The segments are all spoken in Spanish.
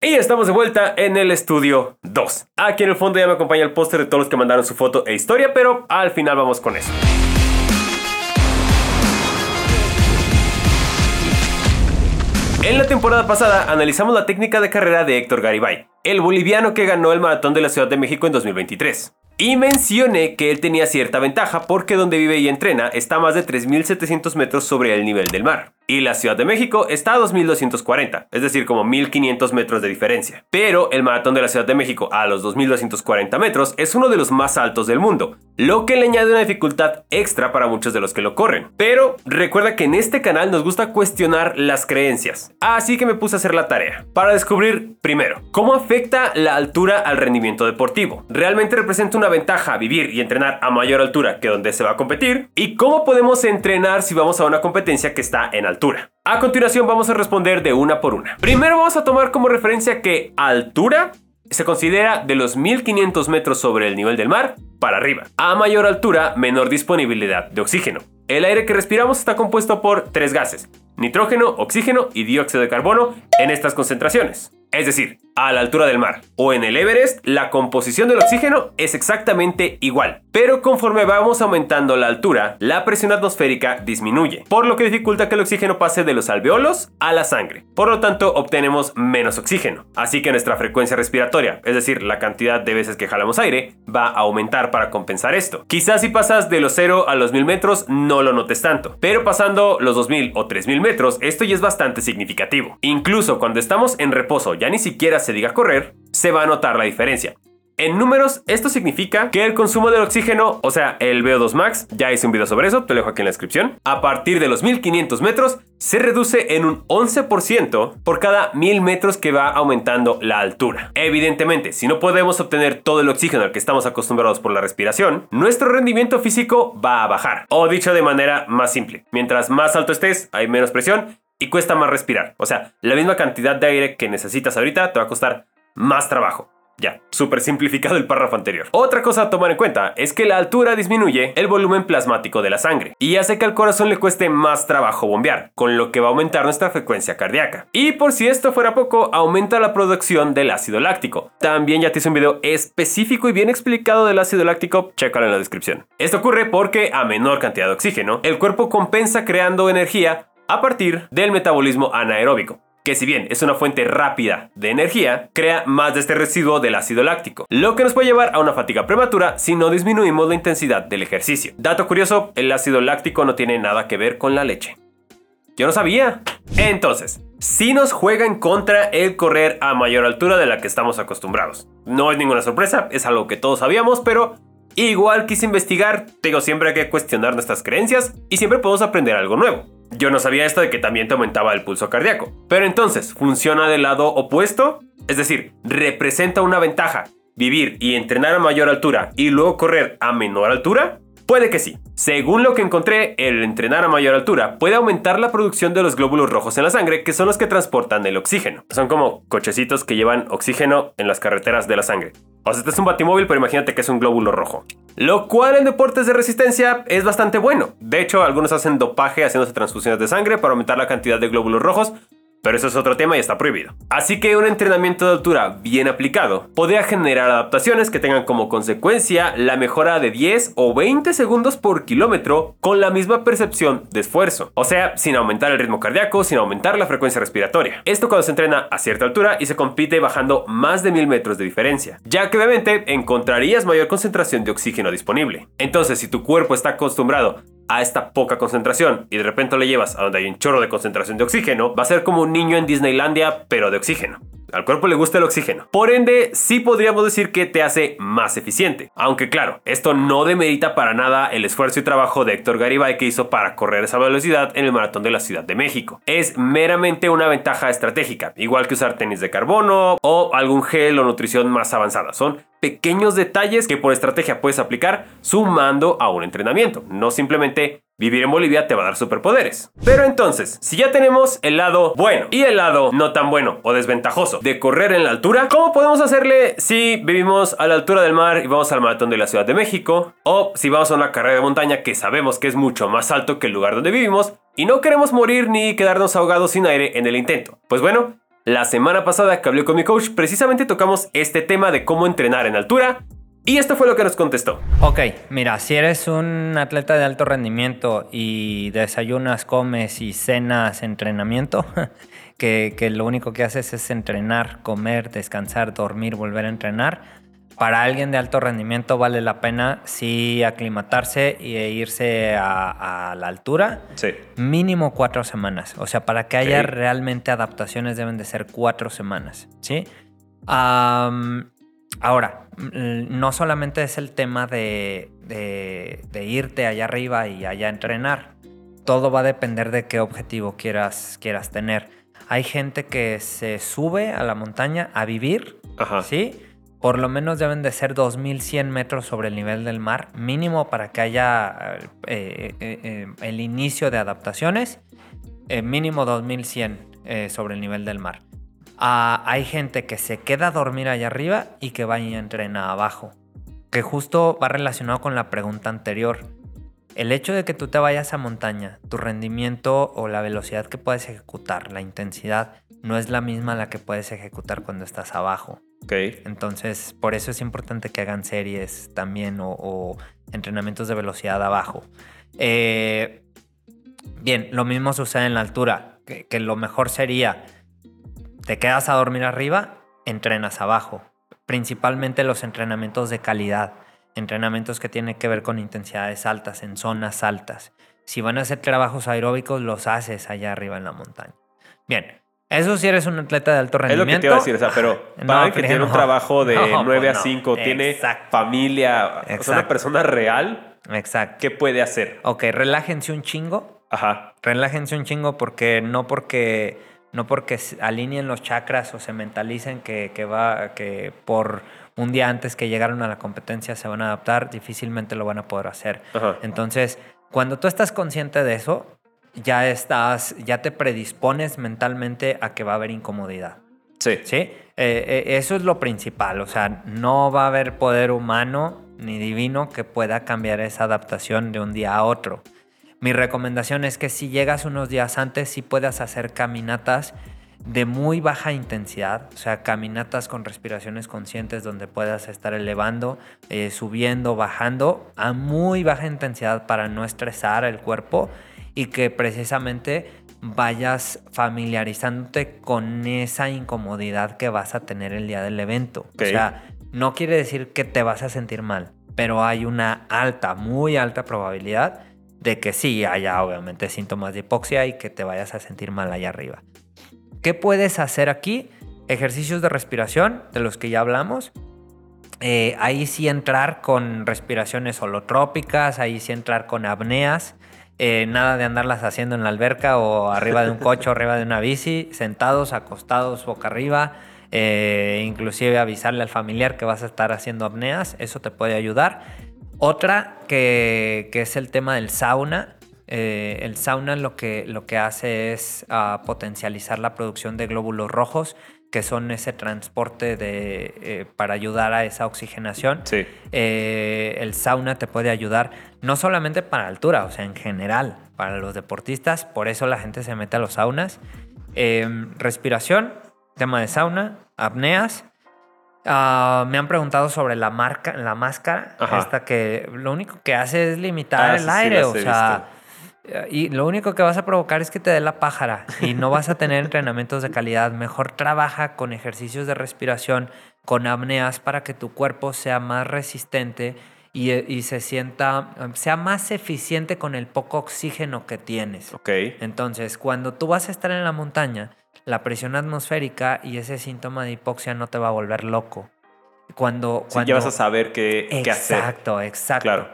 Y estamos de vuelta en el estudio 2. Aquí en el fondo ya me acompaña el póster de todos los que mandaron su foto e historia, pero al final vamos con eso. En la temporada pasada analizamos la técnica de carrera de Héctor Garibay, el boliviano que ganó el maratón de la Ciudad de México en 2023. Y mencioné que él tenía cierta ventaja porque donde vive y entrena está a más de 3.700 metros sobre el nivel del mar y la Ciudad de México está a 2240, es decir, como 1500 metros de diferencia. Pero el maratón de la Ciudad de México a los 2240 metros es uno de los más altos del mundo, lo que le añade una dificultad extra para muchos de los que lo corren. Pero recuerda que en este canal nos gusta cuestionar las creencias, así que me puse a hacer la tarea para descubrir primero cómo afecta la altura al rendimiento deportivo. ¿Realmente representa una ventaja vivir y entrenar a mayor altura que donde se va a competir? ¿Y cómo podemos entrenar si vamos a una competencia que está en altura? A continuación vamos a responder de una por una. Primero vamos a tomar como referencia que altura se considera de los 1500 metros sobre el nivel del mar para arriba. A mayor altura, menor disponibilidad de oxígeno. El aire que respiramos está compuesto por tres gases, nitrógeno, oxígeno y dióxido de carbono en estas concentraciones. Es decir, a la altura del mar o en el Everest, la composición del oxígeno es exactamente igual. Pero conforme vamos aumentando la altura, la presión atmosférica disminuye, por lo que dificulta que el oxígeno pase de los alveolos a la sangre. Por lo tanto, obtenemos menos oxígeno. Así que nuestra frecuencia respiratoria, es decir, la cantidad de veces que jalamos aire, va a aumentar para compensar esto. Quizás si pasas de los 0 a los 1000 metros no lo notes tanto, pero pasando los 2000 o 3000 metros, esto ya es bastante significativo. Incluso cuando estamos en reposo ya ni siquiera se diga correr, se va a notar la diferencia. En números, esto significa que el consumo del oxígeno, o sea, el VO2 max, ya hice un video sobre eso, te lo dejo aquí en la descripción, a partir de los 1500 metros se reduce en un 11% por cada 1000 metros que va aumentando la altura. Evidentemente, si no podemos obtener todo el oxígeno al que estamos acostumbrados por la respiración, nuestro rendimiento físico va a bajar. O dicho de manera más simple, mientras más alto estés, hay menos presión y cuesta más respirar. O sea, la misma cantidad de aire que necesitas ahorita te va a costar más trabajo. Ya, súper simplificado el párrafo anterior. Otra cosa a tomar en cuenta es que la altura disminuye el volumen plasmático de la sangre y hace que al corazón le cueste más trabajo bombear, con lo que va a aumentar nuestra frecuencia cardíaca. Y por si esto fuera poco, aumenta la producción del ácido láctico. También ya te hice un video específico y bien explicado del ácido láctico, chécalo en la descripción. Esto ocurre porque a menor cantidad de oxígeno, el cuerpo compensa creando energía a partir del metabolismo anaeróbico que si bien es una fuente rápida de energía, crea más de este residuo del ácido láctico, lo que nos puede llevar a una fatiga prematura si no disminuimos la intensidad del ejercicio. Dato curioso, el ácido láctico no tiene nada que ver con la leche. Yo no sabía. Entonces, si nos juega en contra el correr a mayor altura de la que estamos acostumbrados. No es ninguna sorpresa, es algo que todos sabíamos, pero igual quise investigar. Tengo siempre que cuestionar nuestras creencias y siempre podemos aprender algo nuevo. Yo no sabía esto de que también te aumentaba el pulso cardíaco. Pero entonces, ¿funciona del lado opuesto? Es decir, ¿representa una ventaja vivir y entrenar a mayor altura y luego correr a menor altura? Puede que sí. Según lo que encontré, el entrenar a mayor altura puede aumentar la producción de los glóbulos rojos en la sangre, que son los que transportan el oxígeno. Son como cochecitos que llevan oxígeno en las carreteras de la sangre. O sea, este es un batimóvil, pero imagínate que es un glóbulo rojo. Lo cual en deportes de resistencia es bastante bueno. De hecho, algunos hacen dopaje haciéndose transfusiones de sangre para aumentar la cantidad de glóbulos rojos, pero eso es otro tema y está prohibido. Así que un entrenamiento de altura bien aplicado podría generar adaptaciones que tengan como consecuencia la mejora de 10 o 20 segundos por kilómetro con la misma percepción de esfuerzo. O sea, sin aumentar el ritmo cardíaco, sin aumentar la frecuencia respiratoria. Esto cuando se entrena a cierta altura y se compite bajando más de 1000 metros de diferencia, ya que obviamente encontrarías mayor concentración de oxígeno disponible. Entonces, si tu cuerpo está acostumbrado a esta poca concentración y de repente le llevas a donde hay un chorro de concentración de oxígeno, va a ser como un niño en Disneylandia, pero de oxígeno. Al cuerpo le gusta el oxígeno. Por ende, sí podríamos decir que te hace más eficiente. Aunque claro, esto no demerita para nada el esfuerzo y trabajo de Héctor Garibay que hizo para correr esa velocidad en el maratón de la Ciudad de México. Es meramente una ventaja estratégica, igual que usar tenis de carbono o algún gel o nutrición más avanzada. Son pequeños detalles que por estrategia puedes aplicar sumando a un entrenamiento, no simplemente Vivir en Bolivia te va a dar superpoderes. Pero entonces, si ya tenemos el lado bueno y el lado no tan bueno o desventajoso de correr en la altura, ¿cómo podemos hacerle si vivimos a la altura del mar y vamos al maratón de la Ciudad de México? O si vamos a una carrera de montaña que sabemos que es mucho más alto que el lugar donde vivimos y no queremos morir ni quedarnos ahogados sin aire en el intento. Pues bueno, La semana pasada que hablé con mi coach, precisamente tocamos este tema de cómo entrenar en altura. Y esto fue lo que nos contestó. Ok, mira, si eres un atleta de alto rendimiento y desayunas, comes y cenas entrenamiento, que, que lo único que haces es entrenar, comer, descansar, dormir, volver a entrenar, para alguien de alto rendimiento vale la pena sí aclimatarse e irse a, la altura. Sí. Mínimo cuatro semanas. O sea, para que haya realmente adaptaciones deben de ser cuatro semanas. ¿Sí? ahora, no solamente es el tema de, de, irte allá arriba y allá entrenar. Todo va a depender de qué objetivo quieras, quieras tener. Hay gente que se sube a la montaña a vivir, Ajá. ¿sí? Por lo menos deben de ser 2100 metros sobre el nivel del mar, mínimo para que haya eh, eh, eh, el inicio de adaptaciones, mínimo 2100 sobre el nivel del mar. Ah, hay gente que se queda a dormir allá arriba y que va y entrena abajo, que justo va relacionado con la pregunta anterior. El hecho de que tú te vayas a montaña, tu rendimiento o la velocidad que puedes ejecutar, la intensidad, no es la misma la que puedes ejecutar cuando estás abajo. Entonces, por eso es importante que hagan series también o, entrenamientos de velocidad abajo. Eh, bien, lo mismo sucede en la altura, que, lo mejor sería, te quedas a dormir arriba, entrenas abajo. Principalmente los entrenamientos de calidad, entrenamientos que tienen que ver con intensidades altas, en zonas altas. Si van a hacer trabajos aeróbicos, los haces allá arriba en la montaña. Bien, eso si eres un atleta de alto rendimiento. Es lo que te iba a decir, o sea, pero para que tiene un trabajo de 9 a 5, tiene familia, o sea, una persona real, Exacto. ¿qué puede hacer? Ok, relájense un chingo. Ajá. Relájense un chingo porque no porque no porque alineen los chakras o se mentalicen que, que va que por un día antes que llegaron a la competencia se van a adaptar, difícilmente lo van a poder hacer. Ajá. Entonces, cuando tú estás consciente de eso, ya estás, ya te predispones mentalmente a que va a haber incomodidad. Sí. ¿Sí? Eh, eh, eso es lo principal. O sea, no va a haber poder humano ni divino que pueda cambiar esa adaptación de un día a otro. Mi recomendación es que si llegas unos días antes, sí puedas hacer caminatas de muy baja intensidad, o sea, caminatas con respiraciones conscientes donde puedas estar elevando, eh, subiendo, bajando a muy baja intensidad para no estresar el cuerpo y que precisamente vayas familiarizándote con esa incomodidad que vas a tener el día del evento. O sea, no quiere decir que te vas a sentir mal, pero hay una alta, muy alta probabilidad de que sí haya obviamente síntomas de hipoxia y que te vayas a sentir mal allá arriba. ¿Qué puedes hacer aquí? Ejercicios de respiración, de los que ya hablamos. Eh, ahí sí entrar con respiraciones holotrópicas, ahí sí entrar con apneas. Eh, nada de andarlas haciendo en la alberca o arriba de un coche o arriba de una bici, sentados, acostados, boca arriba, eh, inclusive avisarle al familiar que vas a estar haciendo apneas, eso te puede ayudar. Otra que, es el tema del sauna. Eh, el sauna lo que, lo que hace es ah, potencializar la producción de glóbulos rojos que son ese transporte de, eh, para ayudar a esa oxigenación. Sí. Eh, el sauna te puede ayudar no solamente para altura, o sea, en general, para los deportistas, por eso la gente se mete a los saunas. Em, respiración, tema de sauna, apneas. Ah, me han preguntado sobre la marca, la máscara, esta que lo único que hace es limitar ah, el aire, o sea, y lo único que vas a provocar es que te dé la pájara y no vas a tener entrenamientos de calidad. Mejor trabaja con ejercicios de respiración, con apneas para que tu cuerpo sea más resistente y, se sienta, sea más eficiente con el poco oxígeno que tienes. Ok. Entonces, cuando tú vas a estar en la montaña, la presión atmosférica y ese síntoma de hipoxia no te va a volver loco. Cuando, cuando... ya vas a saber qué, hacer. Exacto, exacto. Claro.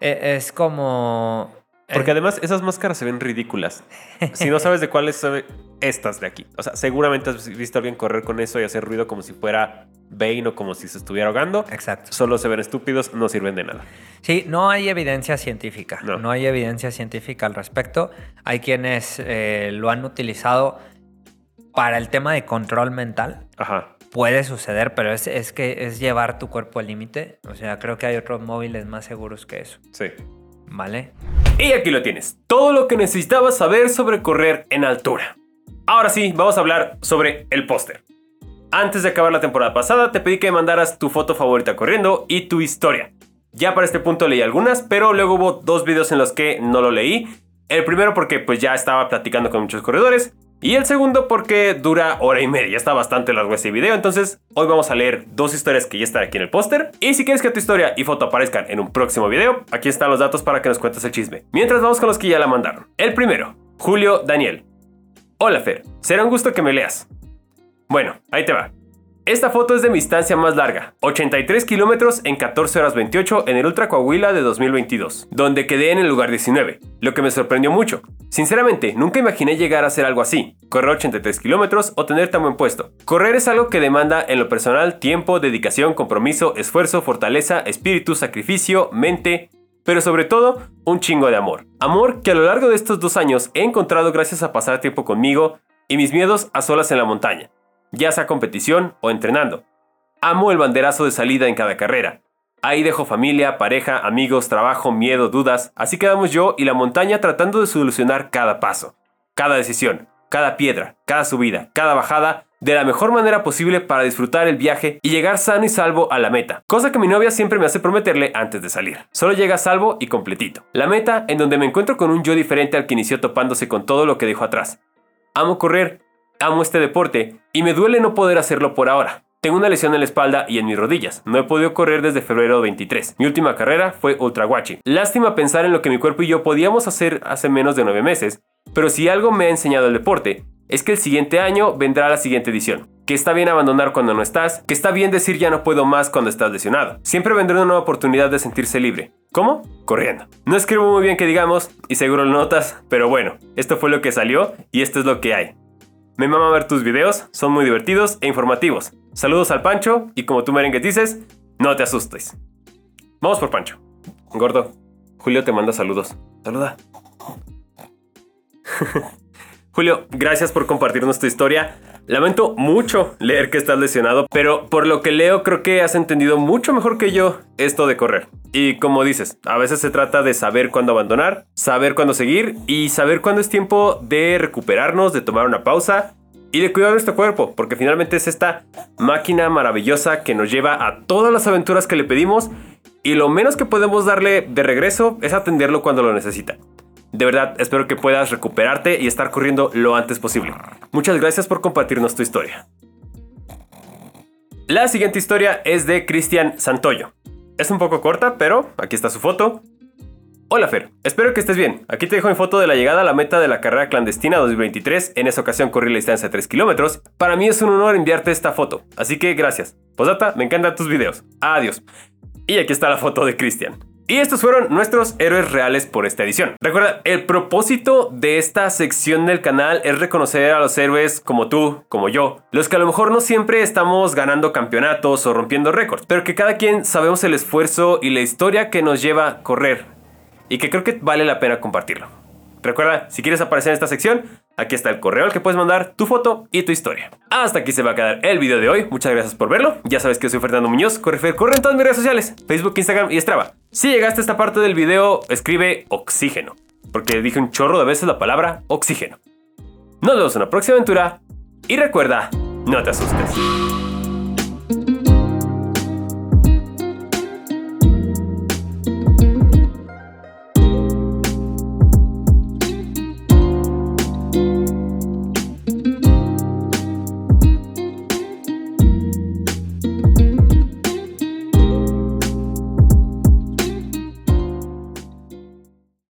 Es como... Porque además esas máscaras se ven ridículas. Si no sabes de cuáles son estas de aquí. O sea, seguramente has visto a alguien correr con eso y hacer ruido como si fuera Bane o como si se estuviera ahogando. Exacto. Solo se ven estúpidos, no sirven de nada. Sí, no hay evidencia científica. No, hay evidencia científica al respecto. Hay quienes eh, lo han utilizado para el tema de control mental. Ajá puede suceder, pero es, es que es llevar tu cuerpo al límite. O sea, creo que hay otros móviles más seguros que eso. Sí. ¿Vale? Y aquí lo tienes. Todo lo que necesitabas saber sobre correr en altura. Ahora sí, vamos a hablar sobre el póster. Antes de acabar la temporada pasada, te pedí que mandaras tu foto favorita corriendo y tu historia. Ya para este punto leí algunas, pero luego hubo dos videos en los que no lo leí. El primero porque pues ya estaba platicando con muchos corredores. Y el segundo porque dura hora y media, está bastante largo ese video, entonces hoy vamos a leer dos historias que ya están aquí en el póster. Y si quieres que tu historia y foto aparezcan en un próximo video, aquí están los datos para que nos cuentes el chisme. Mientras vamos con los que ya la mandaron. El primero, Julio Daniel. Hola Fer, será un gusto que me leas. Bueno, ahí te va. Esta foto es de mi distancia más larga, 83 kilómetros en 14 horas 28 en el Ultra Coahuila de 2022, donde quedé en el lugar 19, lo que me sorprendió mucho. Sinceramente, nunca imaginé llegar a hacer algo así, correr 83 kilómetros o tener tan buen puesto. Correr es algo que demanda en lo personal tiempo, dedicación, compromiso, esfuerzo, fortaleza, espíritu, sacrificio, mente, pero sobre todo un chingo de amor. Amor que a lo largo de estos dos años he encontrado gracias a pasar tiempo conmigo y mis miedos a solas en la montaña ya sea competición o entrenando. Amo el banderazo de salida en cada carrera. Ahí dejo familia, pareja, amigos, trabajo, miedo, dudas, así quedamos yo y la montaña tratando de solucionar cada paso, cada decisión, cada piedra, cada subida, cada bajada, de la mejor manera posible para disfrutar el viaje y llegar sano y salvo a la meta, cosa que mi novia siempre me hace prometerle antes de salir. Solo llega salvo y completito. La meta en donde me encuentro con un yo diferente al que inició topándose con todo lo que dejó atrás. Amo correr, Amo este deporte y me duele no poder hacerlo por ahora. Tengo una lesión en la espalda y en mis rodillas. No he podido correr desde febrero 23. Mi última carrera fue Ultra Watching. Lástima pensar en lo que mi cuerpo y yo podíamos hacer hace menos de 9 meses, pero si algo me ha enseñado el deporte, es que el siguiente año vendrá la siguiente edición. Que está bien abandonar cuando no estás, que está bien decir ya no puedo más cuando estás lesionado. Siempre vendrá una nueva oportunidad de sentirse libre. ¿Cómo? Corriendo. No escribo muy bien que digamos, y seguro lo notas, pero bueno, esto fue lo que salió y esto es lo que hay. Me mama ver tus videos, son muy divertidos e informativos. Saludos al Pancho y como tú merengue dices, no te asustes. Vamos por Pancho. Gordo, Julio te manda saludos. Saluda. Julio, gracias por compartirnos tu historia. Lamento mucho leer que estás lesionado, pero por lo que leo creo que has entendido mucho mejor que yo esto de correr. Y como dices, a veces se trata de saber cuándo abandonar, saber cuándo seguir y saber cuándo es tiempo de recuperarnos, de tomar una pausa y de cuidar nuestro cuerpo, porque finalmente es esta máquina maravillosa que nos lleva a todas las aventuras que le pedimos y lo menos que podemos darle de regreso es atenderlo cuando lo necesita. De verdad, espero que puedas recuperarte y estar corriendo lo antes posible. Muchas gracias por compartirnos tu historia. La siguiente historia es de Cristian Santoyo. Es un poco corta, pero aquí está su foto. Hola Fer, espero que estés bien. Aquí te dejo mi foto de la llegada a la meta de la carrera clandestina 2023. En esa ocasión corrí la distancia de 3 kilómetros. Para mí es un honor enviarte esta foto, así que gracias. Posata, me encantan tus videos. Adiós. Y aquí está la foto de Cristian. Y estos fueron nuestros héroes reales por esta edición. Recuerda, el propósito de esta sección del canal es reconocer a los héroes como tú, como yo, los que a lo mejor no siempre estamos ganando campeonatos o rompiendo récords, pero que cada quien sabemos el esfuerzo y la historia que nos lleva a correr y que creo que vale la pena compartirlo. Recuerda, si quieres aparecer en esta sección, aquí está el correo al que puedes mandar tu foto y tu historia. Hasta aquí se va a quedar el video de hoy. Muchas gracias por verlo. Ya sabes que soy Fernando Muñoz, Correfer, corre en todas mis redes sociales, Facebook, Instagram y Strava. Si llegaste a esta parte del video, escribe oxígeno, porque dije un chorro de veces la palabra oxígeno. Nos vemos en la próxima aventura y recuerda, no te asustes.